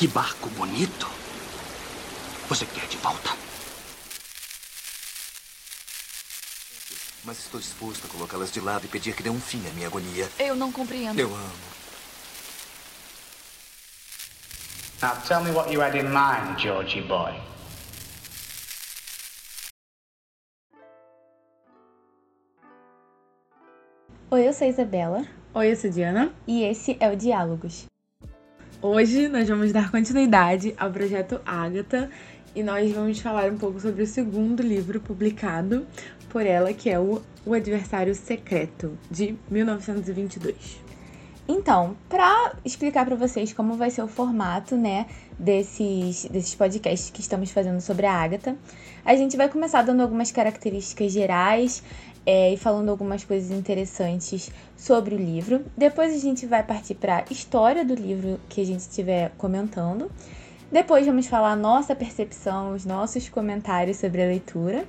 Que barco bonito. Você quer de volta? Mas estou disposto a colocá-las de lado e pedir que dê um fim à minha agonia. Eu não compreendo. Eu amo. Now tell me what you had in mind, Georgie boy. Oi, eu sou a Isabela Oi, eu sou a Diana. e esse é o Diálogos. Hoje nós vamos dar continuidade ao projeto Ágata e nós vamos falar um pouco sobre o segundo livro publicado por ela, que é o O Adversário Secreto, de 1922. Então, para explicar para vocês como vai ser o formato, né, desses, desses podcasts que estamos fazendo sobre a Agatha, a gente vai começar dando algumas características gerais é, e falando algumas coisas interessantes sobre o livro. Depois a gente vai partir para a história do livro que a gente estiver comentando. Depois vamos falar a nossa percepção, os nossos comentários sobre a leitura.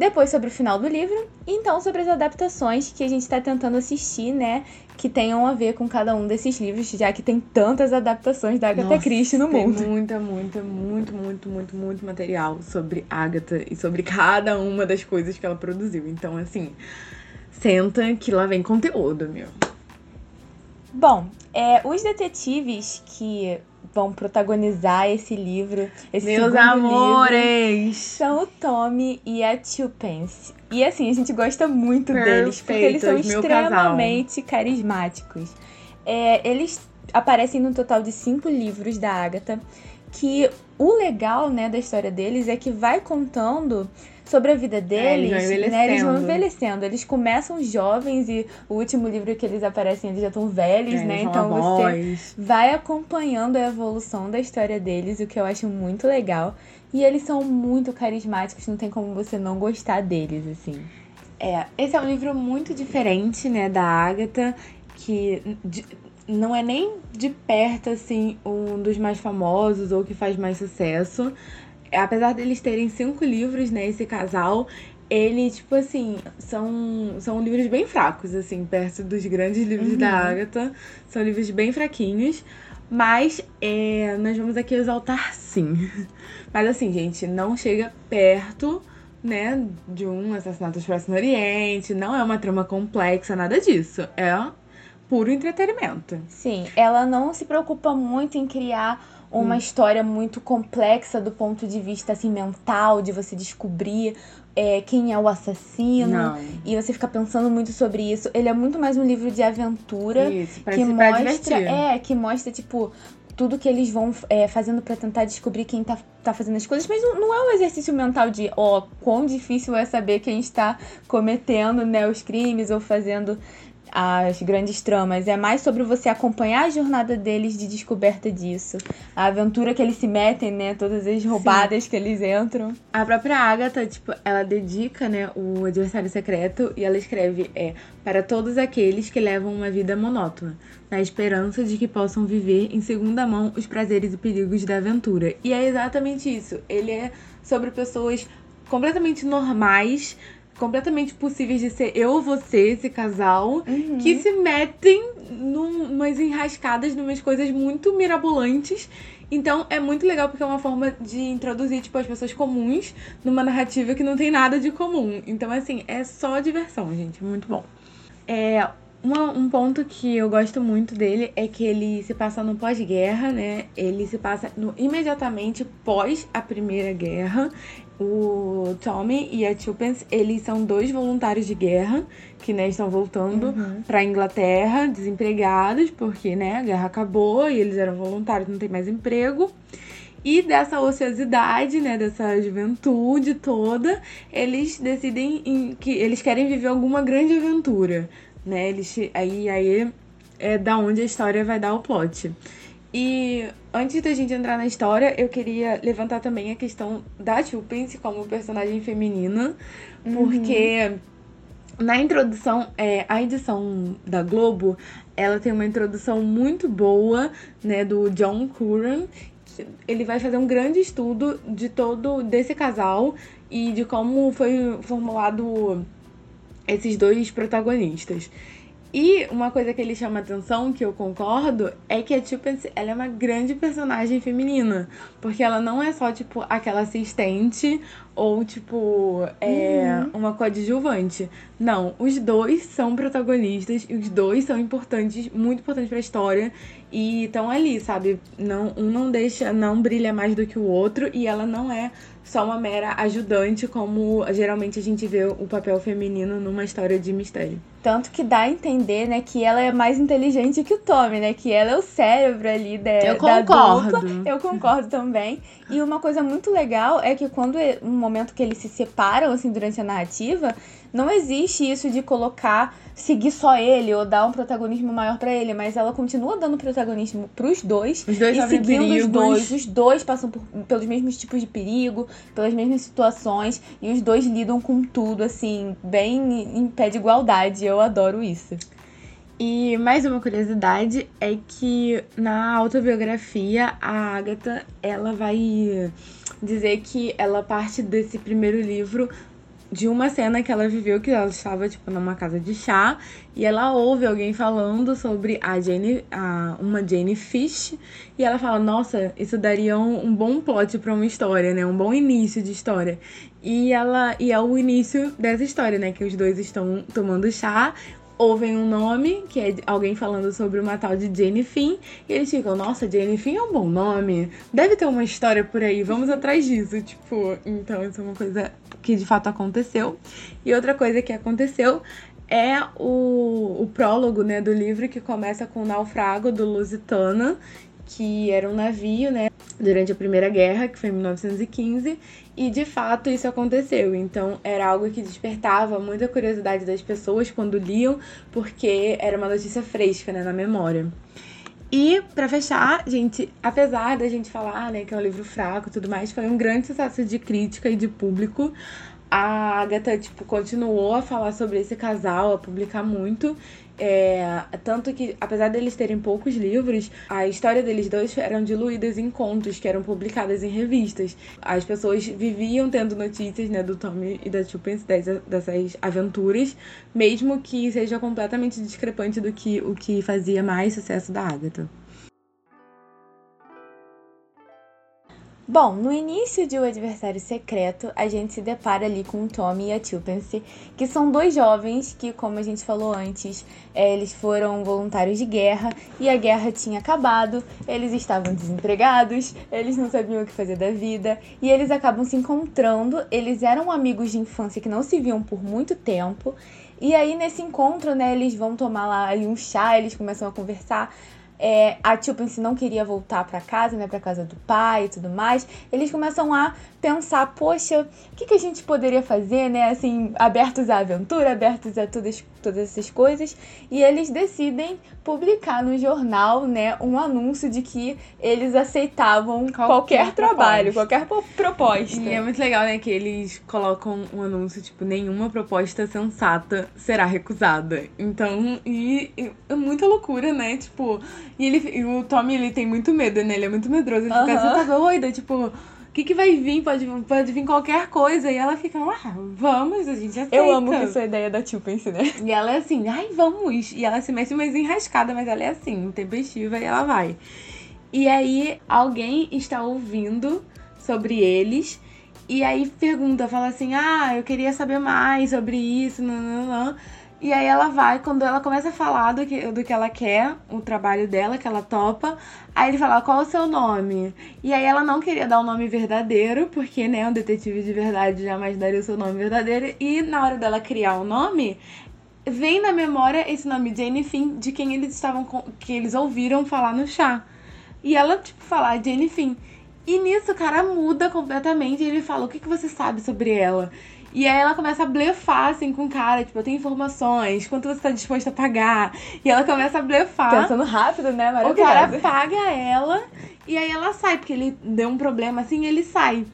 Depois sobre o final do livro, e então sobre as adaptações que a gente está tentando assistir, né? Que tenham a ver com cada um desses livros, já que tem tantas adaptações da Agatha Nossa, Christie no tem mundo. muita, muita, muito, muito, muito, muito material sobre Agatha e sobre cada uma das coisas que ela produziu. Então, assim, senta que lá vem conteúdo, meu. Bom, é, os detetives que vão protagonizar esse livro, esse Meus segundo livro, amores! são o Tommy e a Twopence. E assim, a gente gosta muito deles, porque eles são meu casal. extremamente carismáticos. É, eles aparecem no total de cinco livros da Agatha, que o legal, né, da história deles é que vai contando sobre a vida deles, É, eles vão né, eles vão envelhecendo. Eles começam jovens e o último livro que eles aparecem, eles já estão velhos, É, né? Então você avós. vai acompanhando a evolução da história deles, o que eu acho muito legal. E eles são muito carismáticos, não tem como você não gostar deles, assim. É, esse é um livro muito diferente, né, da Agatha, que de- não é nem de perto, assim, um dos mais famosos ou que faz mais sucesso. Apesar deles terem cinco livros, né, esse casal, ele, tipo assim, são, são livros bem fracos, assim, perto dos grandes livros da Agatha. São livros bem fraquinhos. Mas é, nós vamos aqui exaltar sim. Mas assim, gente, não chega perto né, de um assassinato expresso no Oriente, não é uma trama complexa, nada disso. É puro entretenimento. Sim, ela não se preocupa muito em criar uma história muito complexa do ponto de vista assim mental, de você descobrir é, quem é o assassino. Não. E você fica pensando muito sobre isso. Ele é muito mais um livro de aventura. Isso, que mostra, é, que mostra, tipo, tudo que eles vão é, fazendo pra tentar descobrir quem tá, tá fazendo as coisas, mas não, não é um exercício mental de, ó, quão difícil é saber quem está cometendo, né, os crimes ou fazendo as grandes tramas. É mais sobre você acompanhar a jornada deles de descoberta disso. A aventura que eles se metem, né, todas as roubadas que eles entram. A própria Agatha, tipo, ela dedica, né, o adversário secreto e ela escreve é para todos aqueles que levam uma vida monótona, na esperança de que possam viver em segunda mão os prazeres e perigos da aventura. E é exatamente isso. Ele é sobre pessoas completamente normais, completamente possíveis de ser eu, você, esse casal, que se metem num- numas enrascadas, numas coisas muito mirabolantes. Então é muito legal porque é uma forma de introduzir tipo, as pessoas comuns numa narrativa que não tem nada de comum. Então, assim, é só diversão, gente. Muito bom. É, uma- um ponto que eu gosto muito dele é que ele se passa no pós-guerra, né? Ele se passa no- imediatamente pós a Primeira Guerra. O Tommy e a Tuppence, eles são dois voluntários de guerra que né, estão voltando pra Inglaterra, desempregados, porque né, a guerra acabou e eles eram voluntários, não tem mais emprego. E dessa ociosidade, né, dessa juventude toda, eles decidem em que eles querem viver alguma grande aventura, né? Eles aí aí é da onde a história vai dar o plot. E antes da gente entrar na história, eu queria levantar também a questão da Tuppence como personagem feminina, porque na introdução, é, a edição da Globo, ela tem uma introdução muito boa, né, do John Curran. Ele vai fazer um grande estudo de todo desse casal e de como foi formulado esses dois protagonistas. E uma coisa que ele chama atenção, que eu concordo, é que a Tuppence, ela é uma grande personagem feminina. Porque ela não é só, tipo, aquela assistente ou, tipo, é, Uhum. uma coadjuvante. Não, os dois são protagonistas e os dois são importantes, muito importantes pra história. E estão ali, sabe? Não, um não deixa, não brilha mais do que o outro. E ela não é só uma mera ajudante, como geralmente a gente vê o papel feminino numa história de mistério. Tanto que dá a entender, né, que ela é mais inteligente que o Tommy, né? Que ela é o cérebro ali da, Eu da concordo. dupla. Eu concordo também. E uma coisa muito legal é que quando um momento que eles se separam, assim, durante a narrativa, não existe isso de colocar, seguir só ele ou dar um protagonismo maior pra ele, mas ela continua dando protagonismo pros dois. Os dois e seguindo perigos. os dois. Os dois passam por- pelos mesmos tipos de perigo, pelas mesmas situações, e os dois lidam com tudo, assim, bem em pé de igualdade. Eu adoro isso. E mais uma curiosidade é que na autobiografia a Agatha ela vai dizer que ela parte desse primeiro livro de uma cena que ela viveu que ela estava tipo numa casa de chá e ela ouve alguém falando sobre a Jane, a, uma Jane Fish e ela fala nossa isso daria um, um bom plot para uma história né? Um bom início de história. E ela e é o início dessa história né? Que os dois estão tomando chá ouvem um nome, que é alguém falando sobre uma tal de Jane Finn, e eles ficam, nossa, Jane Finn é um bom nome, deve ter uma história por aí, vamos atrás disso, tipo, então isso é uma coisa que de fato aconteceu. E outra coisa que aconteceu é o, o prólogo, né, do livro, que começa com o naufrago do Lusitana, que era um navio, né, durante a Primeira Guerra, que foi em 1915, e de fato isso aconteceu. Então era algo que despertava muita curiosidade das pessoas quando liam, porque era uma notícia fresca, né, na memória. E pra fechar, gente, apesar da gente falar, né, que é um livro fraco e tudo mais, foi um grande sucesso de crítica e de público. A Agatha, tipo, continuou a falar sobre esse casal, a publicar muito. É, tanto que, apesar deles terem poucos livros, a história deles dois eram diluídas em contos que eram publicadas em revistas. As pessoas viviam tendo notícias né, do Tommy e da dessas, dessas aventuras, mesmo que seja completamente discrepante do que o que fazia mais sucesso da Agatha. Bom, no início de O Adversário Secreto, a gente se depara ali com o Tommy e a Tuppence, que são dois jovens que, como a gente falou antes, é, eles foram voluntários de guerra e a guerra tinha acabado, eles estavam desempregados, eles não sabiam o que fazer da vida e eles acabam se encontrando. Eles eram amigos de infância que não se viam por muito tempo. E aí, nesse encontro, né, eles vão tomar lá um chá, eles começam a conversar. É, a Tuppence não queria voltar pra casa, né, pra casa do pai e tudo mais. Eles começam a pensar, poxa, o que, que a gente poderia fazer, né, assim, abertos à aventura, abertos a todas, todas essas coisas. E eles decidem publicar no jornal, né, um anúncio de que eles aceitavam qualquer, Qualquer trabalho, qualquer po- proposta. E é muito legal, né, que eles colocam um anúncio, tipo, nenhuma proposta sensata será recusada. Então, e, e é muita loucura, né? Tipo, e, ele, e o Tommy, ele tem muito medo, né? Ele é muito medroso. Ele fica, Aham. você tá doida? Tipo, que que vai vir? Pode, pode vir qualquer coisa. E ela fica, ah, vamos, a gente aceita. Eu amo que isso é a ideia da Tuppence, né? E ela é assim, ai, vamos. E ela se mete mais enrascada, mas ela é assim, tempestiva e ela vai. E aí, alguém está ouvindo sobre eles. E aí pergunta, fala assim, ah, eu queria saber mais sobre isso, nananã. E aí ela vai, quando ela começa a falar do que, do que ela quer, o trabalho dela, que ela topa, aí ele fala, qual o seu nome? E aí ela não queria dar o nome verdadeiro, porque, né, um detetive de verdade jamais daria o seu nome verdadeiro. E na hora dela criar o nome, vem na memória esse nome Jane Finn de quem eles estavam que eles ouviram falar no chá. E ela tipo fala "Ah, Jane Finn. E nisso o cara muda completamente e ele fala: "O que que você sabe sobre ela?" E aí ela começa a blefar assim com o cara, tipo, eu tenho informações, quanto você tá disposto a pagar? E ela começa a blefar. Pensando rápido, né? O cara paga ela e aí ela sai, porque ele deu um problema assim, ele sai.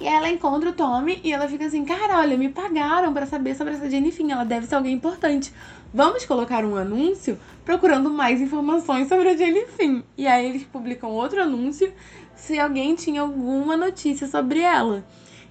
E aí ela encontra o Tommy e ela fica assim, cara, olha, me pagaram pra saber sobre essa Finn, ela deve ser alguém importante. Vamos colocar um anúncio procurando mais informações sobre a Finn. E aí eles publicam outro anúncio se alguém tinha alguma notícia sobre ela.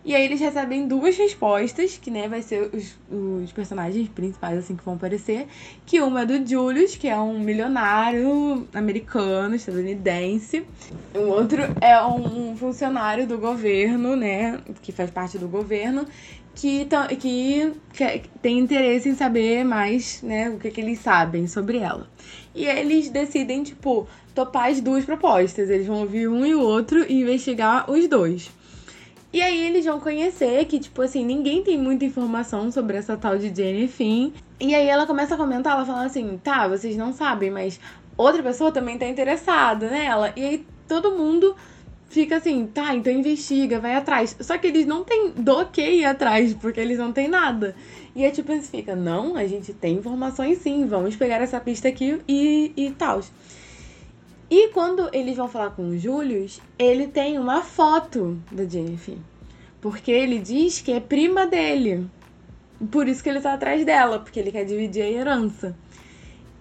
E aí eles recebem duas respostas, que né, vai ser os, os personagens principais assim que vão aparecer. Que uma é do Julius, que é um milionário americano, estadunidense. O outro é um funcionário do governo, né? Que faz parte do governo. Que, que, que tem interesse em saber mais, né, o que, que eles sabem sobre ela. E eles decidem, tipo, topar as duas propostas. Eles vão ouvir um e o outro e investigar os dois. E aí eles vão conhecer que, tipo assim, ninguém tem muita informação sobre essa tal de Jenny Finn. E aí ela começa a comentar, ela fala assim, tá, vocês não sabem, mas outra pessoa também tá interessada nela. E aí todo mundo fica assim, tá, então investiga, vai atrás. Só que eles não têm do que ir atrás, porque eles não têm nada. E aí, tipo, eles ficam, não, a gente tem informações sim, vamos pegar essa pista aqui e, e tal. E quando eles vão falar com o Julius, ele tem uma foto da Jennifer. Porque ele diz que é prima dele. Por isso que ele tá atrás dela, porque ele quer dividir a herança.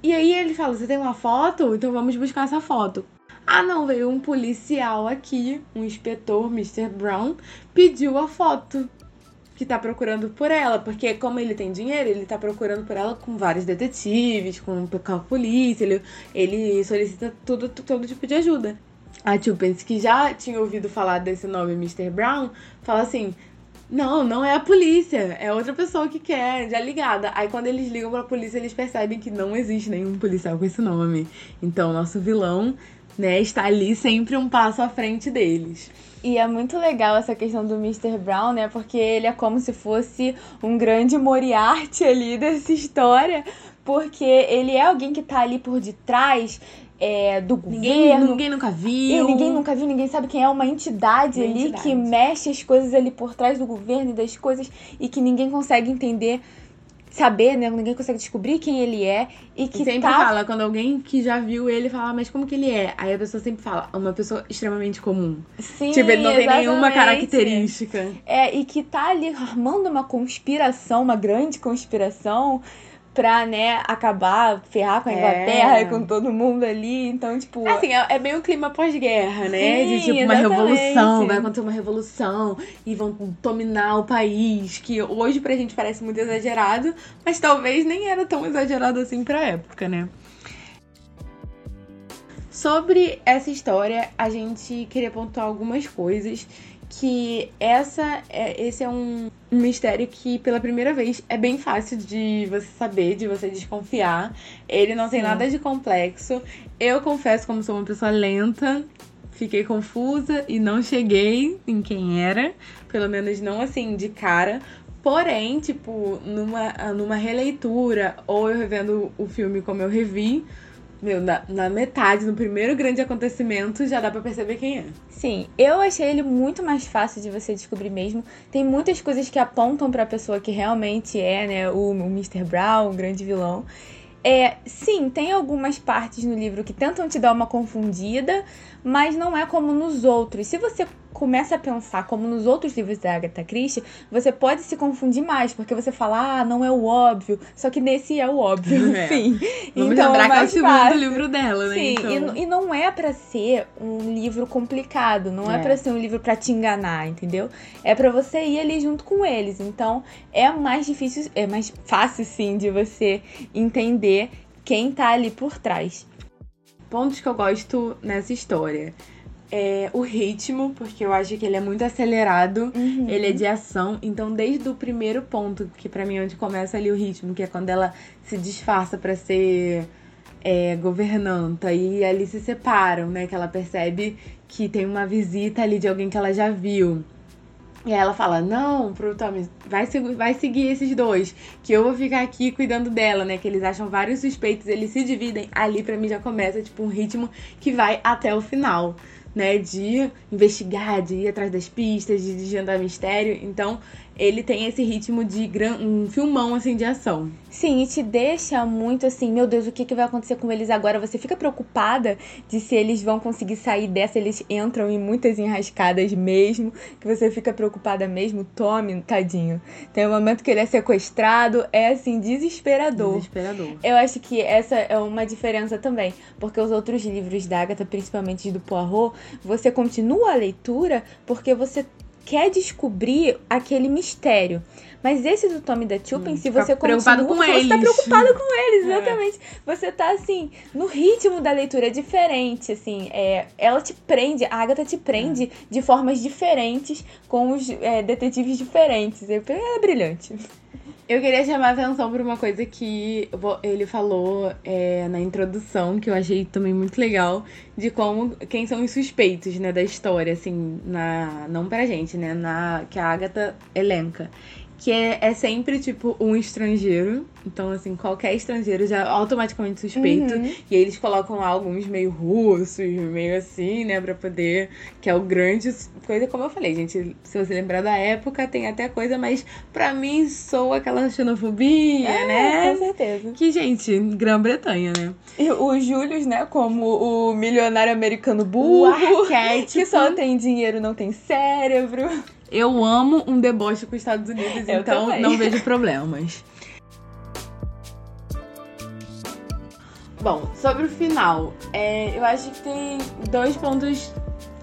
E aí ele fala: Você tem uma foto? Então vamos buscar essa foto. Ah, não, veio um policial aqui, um inspetor, Mr. Brown, pediu a foto que tá procurando por ela, porque como ele tem dinheiro, ele tá procurando por ela com vários detetives, com, com a polícia, ele, ele solicita tudo, todo tipo de ajuda. A Tupence, que já tinha ouvido falar desse nome Mr. Brown, fala assim: não, não é a polícia, é outra pessoa que quer, já ligada. Aí quando eles ligam pra polícia, eles percebem que não existe nenhum policial com esse nome. Então, nosso vilão, né, está ali sempre um passo à frente deles. E é muito legal essa questão do Mr. Brown, né? Porque ele é como se fosse um grande Moriarty ali dessa história. Porque ele é alguém que tá ali por detrás é, do ninguém, governo. Ninguém nunca viu. E ninguém nunca viu, ninguém sabe quem é uma entidade uma ali entidade. que mexe as coisas ali por trás do governo e das coisas e que ninguém consegue entender saber, né? Ninguém consegue descobrir quem ele é e que e sempre tá... fala, quando alguém que já viu ele fala, mas como que ele é? Aí a pessoa sempre fala, uma pessoa extremamente comum. Sim, Tipo, ele não exatamente. tem nenhuma característica. É, e que tá ali armando uma conspiração, uma grande conspiração pra, né, acabar, ferrar com a Inglaterra é. e com todo mundo ali. Então, tipo. Assim, é, é meio clima pós-guerra, né? Sim, de tipo, uma revolução, vai acontecer uma revolução e vão dominar o país. Que hoje pra gente parece muito exagerado, mas talvez nem era tão exagerado assim pra época, né? Sobre essa história, a gente queria pontuar algumas coisas que essa é, esse é um, mistério que pela primeira vez é bem fácil de você saber, de você desconfiar. Ele não Sim. tem nada de complexo. Eu confesso, como sou uma pessoa lenta, fiquei confusa e não cheguei em quem era, pelo menos não assim de cara. Porém, tipo, numa, numa releitura ou eu revendo o filme como eu revi, meu, na, na, metade, no primeiro grande acontecimento, já dá pra perceber quem é. Sim, eu achei ele muito mais fácil de você descobrir mesmo. Tem muitas coisas que apontam pra pessoa que realmente é, né, o, o Mr. Brown, o grande vilão. É, sim, tem algumas partes no livro que tentam te dar uma confundida, mas não é como nos outros. Se você começa a pensar como nos outros livros da Agatha Christie, você pode se confundir mais, porque você fala, ah, não é o óbvio, só que nesse é o óbvio, é. enfim. Vamos então, lembrar que é o segundo fácil. livro dela, né? Sim, então... e, e, não é para ser um livro complicado, não é, é para ser um livro para te enganar, entendeu? É para você ir ali junto com eles. Então, é mais difícil, é mais fácil sim de você entender quem tá ali por trás. Pontos que eu gosto nessa história é o ritmo, porque eu acho que ele é muito acelerado, uhum. ele é de ação. Então, desde o primeiro ponto, que para mim é onde começa ali o ritmo, que é quando ela se disfarça para ser é, governanta e ali se separam, né? Que ela percebe que tem uma visita ali de alguém que ela já viu. E aí ela fala, não, pro Tommy, vai, vai seguir esses dois, que eu vou ficar aqui cuidando dela, né? Que eles acham vários suspeitos, eles se dividem. Ali pra mim já começa, tipo, um ritmo que vai até o final né, de investigar, de ir atrás das pistas, de desvendar mistério. Então, ele tem esse ritmo de gran... um filmão assim de ação. Sim, e te deixa muito assim, meu Deus, o que, que vai acontecer com eles agora? Você fica preocupada de se eles vão conseguir sair dessa, eles entram em muitas enrascadas mesmo, que você fica preocupada mesmo. Tome, tadinho. Tem um momento que ele é sequestrado, é assim, desesperador. Desesperador. Eu acho que essa é uma diferença também, porque os outros livros da Agatha, principalmente do Poirot, você continua a leitura porque você quer descobrir aquele mistério. Mas esse do Tommy da Chupin, Hum, se você preocupado continua, com você tá eles. preocupado com eles, É. exatamente. Você tá assim, no ritmo da leitura é diferente, assim, é, ela te prende, a Agatha te prende É. de formas diferentes, com os é, detetives diferentes. É, é brilhante. Eu queria chamar a atenção por uma coisa que ele falou é, na introdução, que eu achei também muito legal, de como quem são os suspeitos, né, da história, assim, na não pra gente, né, na que a Agatha elenca. Que é, é sempre, tipo, um estrangeiro. Então, assim, qualquer estrangeiro já é automaticamente suspeito. Uhum. E eles colocam lá alguns meio russos, meio assim, né, pra poder. Que é o grande. Coisa, como eu falei, gente, se você lembrar da época, tem até coisa, mas pra mim soa aquela xenofobia, É, né? com certeza. Que, gente, Grã-Bretanha, né? E o Július, né, como o milionário americano O burro, arquétipo. que só tem dinheiro, não tem cérebro. Eu amo um deboche com os Estados Unidos, Eu então também. não vejo problemas. Bom, sobre o final, é, eu acho que tem dois pontos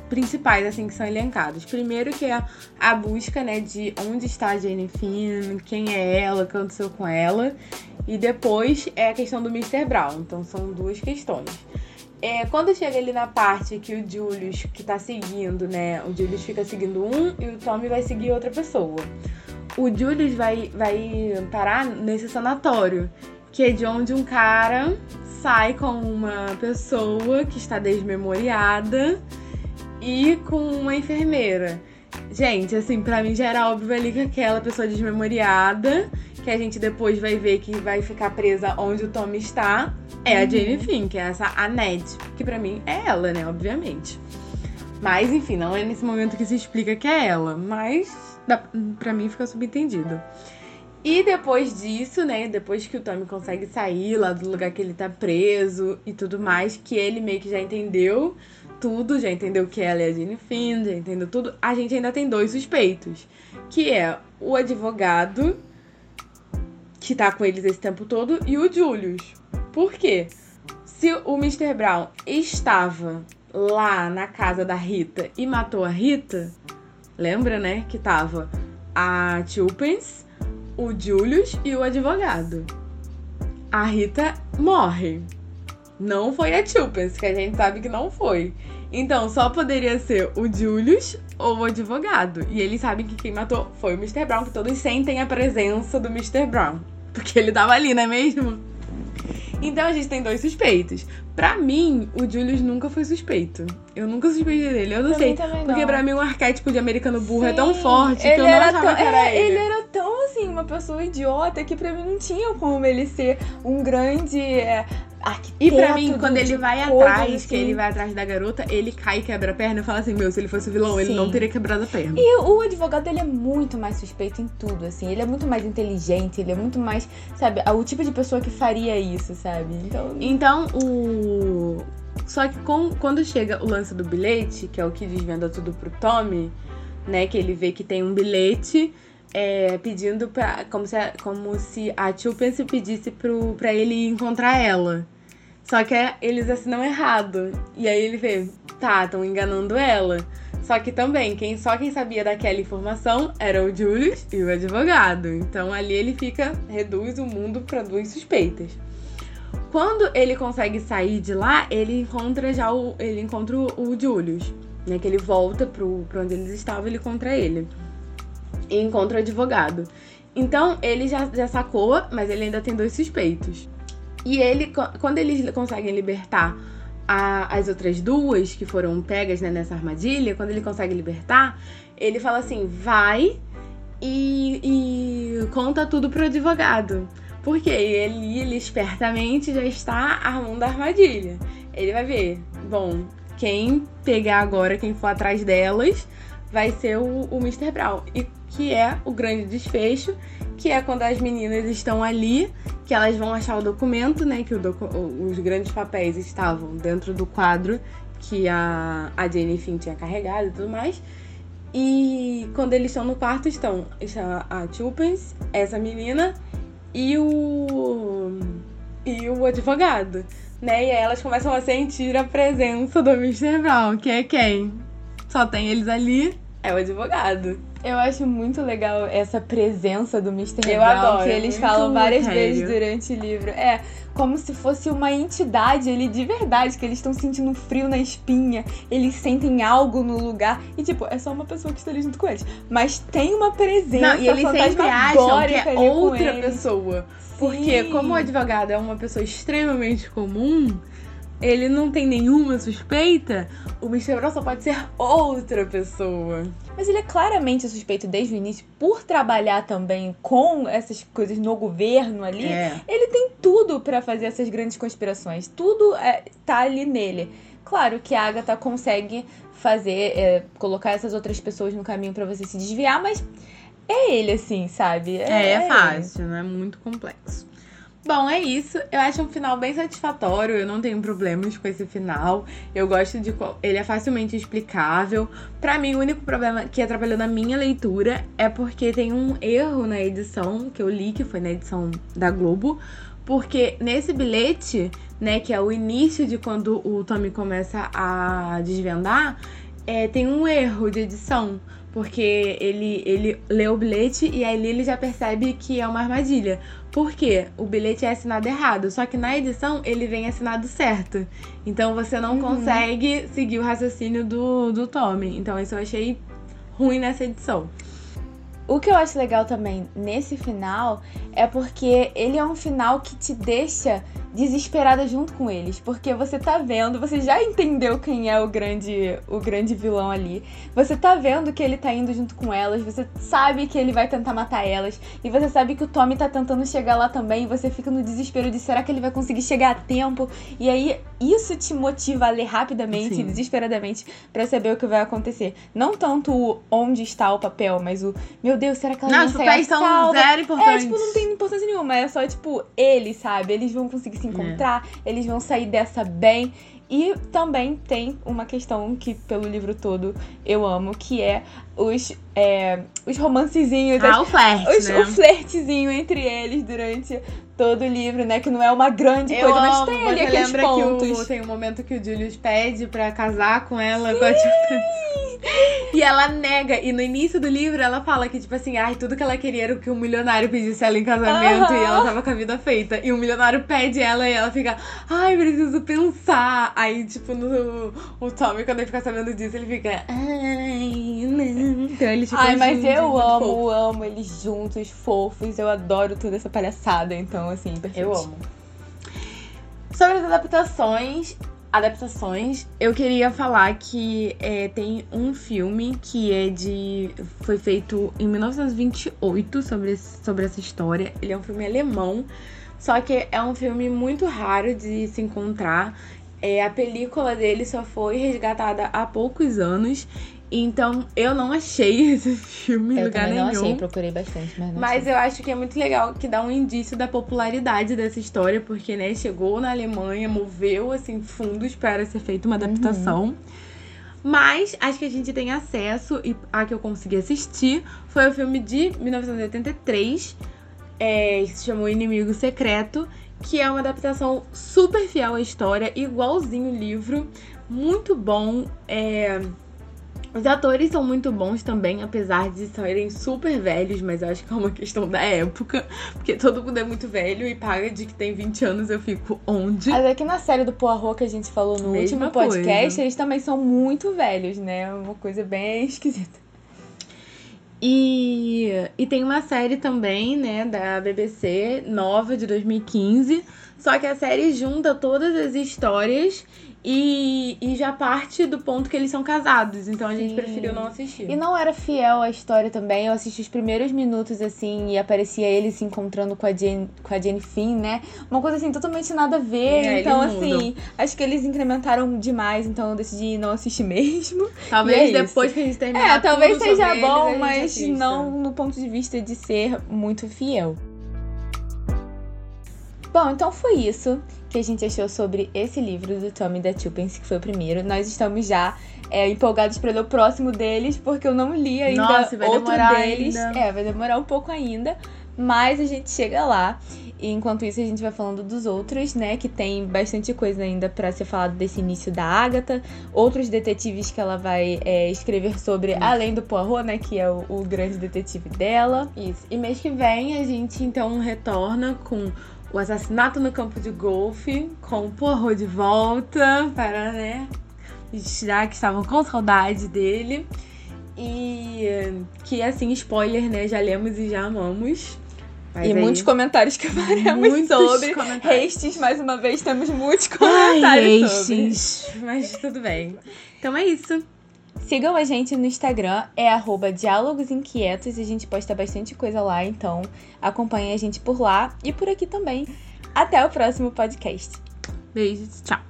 principais, assim, que são elencados. Primeiro que é a busca, né, de onde está a Jane Finn, quem é ela, o que aconteceu com ela. E depois é a questão do Mr. Brown. Então são duas questões. É, quando chega ali na parte que o Julius, que tá seguindo, né? O Julius fica seguindo um e o Tommy vai seguir outra pessoa. O Julius vai, vai parar nesse sanatório, que é de onde um cara sai com uma pessoa que está desmemoriada e com uma enfermeira. Gente, assim, pra mim já era óbvio ali que aquela pessoa desmemoriada, que a gente depois vai ver que vai ficar presa onde o Tommy está, é a Jane Finn, que é essa a Ned, que pra mim é ela, né, obviamente. Mas, enfim, não é nesse momento que se explica que é ela, mas pra mim fica subentendido. E depois disso, né, depois que o Tommy consegue sair lá do lugar que ele tá preso e tudo mais, que ele meio que já entendeu tudo, já entendeu que ela é a Jane Finn, já entendeu tudo, a gente ainda tem dois suspeitos, que é o advogado que tá com eles esse tempo todo e o Julius. Por quê? Se o Mr. Brown estava lá na casa da Rita e matou a Rita, lembra, né, que tava a Tulpens, o Julius e o advogado. A Rita morre. Não foi a Tulpens, que a gente sabe que não foi. Então, só poderia ser o Julius ou o advogado. E eles sabem que quem matou foi o Mr. Brown, que todos sentem a presença do Mr. Brown. Porque ele tava ali, não é mesmo? Então a gente tem dois suspeitos. Pra mim, o Julius nunca foi suspeito. Eu nunca suspeitei dele. Eu não Pra sei. mim Porque não. pra mim o arquétipo de americano burro é tão Sim, forte que ele eu não achava tão, que era é, ele. era tão assim, uma pessoa idiota que pra mim não tinha como ele ser um grande é, arquiteto. E pra mim, do- quando ele de vai atrás, assim. que ele vai atrás da garota, ele cai e quebra a perna e fala assim: Meu, se ele fosse vilão, ele Sim. não teria quebrado a perna. E o advogado, ele é muito mais suspeito em tudo, assim. Ele é muito mais inteligente, ele é muito mais, sabe, o tipo de pessoa que faria isso, sabe? Então, Então, o. Só que com- quando chega o lance do bilhete, que é o que desvenda tudo pro Tommy, né? Que ele vê que tem um bilhete é, pedindo pra. Como se a, como se a Tulpence pedisse pro, pra ele encontrar ela. Só que é- eles assinam errado. E aí ele vê, tá, estão enganando ela. Só que também, quem, só quem sabia daquela informação era o Julius e o advogado. Então ali ele fica, reduz o mundo pra duas suspeitas. Quando ele consegue sair de lá, ele encontra já o. Ele encontra o, Julius. Né, que ele volta pro, pra onde eles estavam, ele encontra ele. E encontra o advogado. Então, ele já, já sacou, mas ele ainda tem dois suspeitos. E ele, quando eles conseguem libertar a- as outras duas que foram pegas né, nessa armadilha, quando ele consegue libertar, ele fala assim: vai e, e conta tudo pro advogado. Porque ele, ele espertamente já está armando a armadilha. Ele vai ver, bom, quem pegar agora, quem for atrás delas, vai ser o, o Mr. Brown. E que é o grande desfecho, que é quando as meninas estão ali, que elas vão achar o documento, né? Que docu- os grandes papéis estavam dentro do quadro que a, a Jane Finn tinha carregado e tudo mais. E quando eles estão no quarto, estão, está a Tulpens, essa menina, e o. e o advogado. Né? E aí elas começam a sentir a presença do Mr. Brown, que é quem? Só tem eles ali, é o advogado. Eu acho muito legal essa presença do Mr. Eu Brown, adoro, que eles falam várias sério. vezes durante o livro. É, como se fosse uma entidade ali de verdade, que eles estão sentindo um frio na espinha, eles sentem algo no lugar. E, tipo, é só uma pessoa que está ali junto com eles. Mas tem uma presença Não, e eles sempre acham que é outra pessoa. Porque Sim. como o advogado é uma pessoa extremamente comum, ele não tem nenhuma suspeita, o Mr. Brown só pode ser outra pessoa. Mas ele é claramente suspeito desde o início por trabalhar também com essas coisas no governo ali. É. Ele tem tudo pra fazer essas grandes conspirações. Tudo é, tá ali nele. Claro que a Agatha consegue fazer, é, colocar essas outras pessoas no caminho pra você se desviar, mas é ele assim, sabe? É, é ele. fácil, não é muito complexo. Bom, é isso. Eu acho um final bem satisfatório. Eu não tenho problemas com esse final. Eu gosto de. Ele é facilmente explicável. Pra mim, o único problema que atrapalhou na minha leitura é porque tem um erro na edição que eu li, que foi na edição da Globo. Porque nesse bilhete, né, que é o início de quando o Tommy começa a desvendar, é, tem um erro de edição. Porque ele, ele lê o bilhete e aí ele já percebe que é uma armadilha. Por quê? O bilhete é assinado errado. Só que na edição ele vem assinado certo. Então você não Uhum. consegue seguir o raciocínio do, do Tommy. Então isso eu achei ruim nessa edição. O que eu acho legal também nesse final é porque ele é um final que te deixa desesperada junto com eles, porque você tá vendo, você já entendeu quem é o grande o grande vilão ali. Você tá vendo que ele tá indo junto com elas, você sabe que ele vai tentar matar elas e você sabe que o Tommy tá tentando chegar lá também, e você fica no desespero de será que ele vai conseguir chegar a tempo? E aí isso te motiva a ler rapidamente, Sim. desesperadamente pra saber o que vai acontecer. Não tanto o onde está o papel, mas o meu Deus, será que ela Não, vai os sair papéis são zero É, importantes. tipo, não tem importância nenhuma. É só, tipo, eles, sabe? Eles vão conseguir se encontrar, eles vão sair dessa bem. E também tem uma questão que, pelo livro todo, eu amo, que é os, é, os romancezinhos, Ah, as- o flerte, os- né? o flertezinho entre eles durante todo o livro, né? Que não é uma grande Eu coisa, mas amo. tem ali aqueles lembra pontos. que o, tem um momento que o Julius pede pra casar com ela, com a E ela nega. E no início do livro ela fala que, tipo assim, ai, tudo que ela queria era que um milionário pedisse ela em casamento Aham. e ela tava com a vida feita. E o milionário pede ela e ela fica, ai, preciso pensar. Aí, tipo, no, o Tommy, quando ele fica sabendo disso, ele fica, ai, não. Então eles ficam Ai, mas juntos, eu muito amo, fofo. amo eles juntos, fofos. Eu adoro toda essa palhaçada. Então, assim, perfeito. Eu amo. Sobre as adaptações, adaptações, eu queria falar que é, tem um filme que é de. foi feito em 1928 sobre, sobre essa história. Ele é um filme alemão, só que é um filme muito raro de se encontrar. É, a película dele só foi resgatada há poucos anos. Então eu não achei esse filme em Eu lugar também não nenhum. achei, procurei bastante, mas não Mas achei. eu acho que é muito legal que dá um indício da popularidade dessa história, porque, né, chegou na Alemanha, moveu, assim, fundos para ser feita uma adaptação. Mas acho que a gente tem acesso, e a que eu consegui assistir foi o filme de 1983, é, que se chamou Inimigo Secreto, que é uma adaptação super fiel à história, igualzinho o livro, muito bom. É, os atores são muito bons também, apesar de serem super velhos, mas eu acho que é uma questão da época, porque todo mundo é muito velho e paga de que tem 20 anos, eu fico onde? Mas aqui na série do Poirot que a gente falou no Mesma último podcast, coisa. eles também são muito velhos, né? Uma coisa bem esquisita. E, e tem uma série também, né, da BBC, nova de 2015. Só que a série junta todas as histórias e, e já parte do ponto que eles são casados. Então a gente Sim. preferiu não assistir. E não era fiel à história também. Eu assisti os primeiros minutos, assim, e aparecia ele se encontrando com a Jane, com a Jane Finn, né? Uma coisa, assim, totalmente nada a ver. É, então, eles assim, acho que eles incrementaram demais, então eu decidi não assistir mesmo. Talvez é isso. depois que a gente terminar É, talvez seja eles, bom, gente mas não no ponto de vista de ser muito fiel. Bom, então foi isso que a gente achou sobre esse livro do Tommy da Tuppence, que foi o primeiro. Nós estamos já é, empolgados para ler o próximo deles, porque eu não li ainda Nossa, vai outro deles. ainda. É, vai demorar um pouco ainda, mas a gente chega lá. E enquanto isso, a gente vai falando dos outros, né? Que tem bastante coisa ainda para ser falado desse início da Agatha. Outros detetives que ela vai é, escrever sobre, isso. além do Poirot, né? Que é o, o grande detetive dela. Isso. E mês que vem a gente então retorna com o assassinato no campo de golfe, com o Poirot de volta para, né? Já que estavam com saudade dele. E que, assim, spoiler, né? Já lemos e já amamos. Mas e aí, muitos comentários que faremos sobre. Hastes, mais uma vez, temos muitos comentários Ai, sobre. Mas tudo bem. Então é isso. Sigam a gente no Instagram, é arroba Diálogos Inquietos, a gente posta bastante coisa lá, então acompanhe a gente por lá e por aqui também. Até o próximo podcast. Beijos, tchau.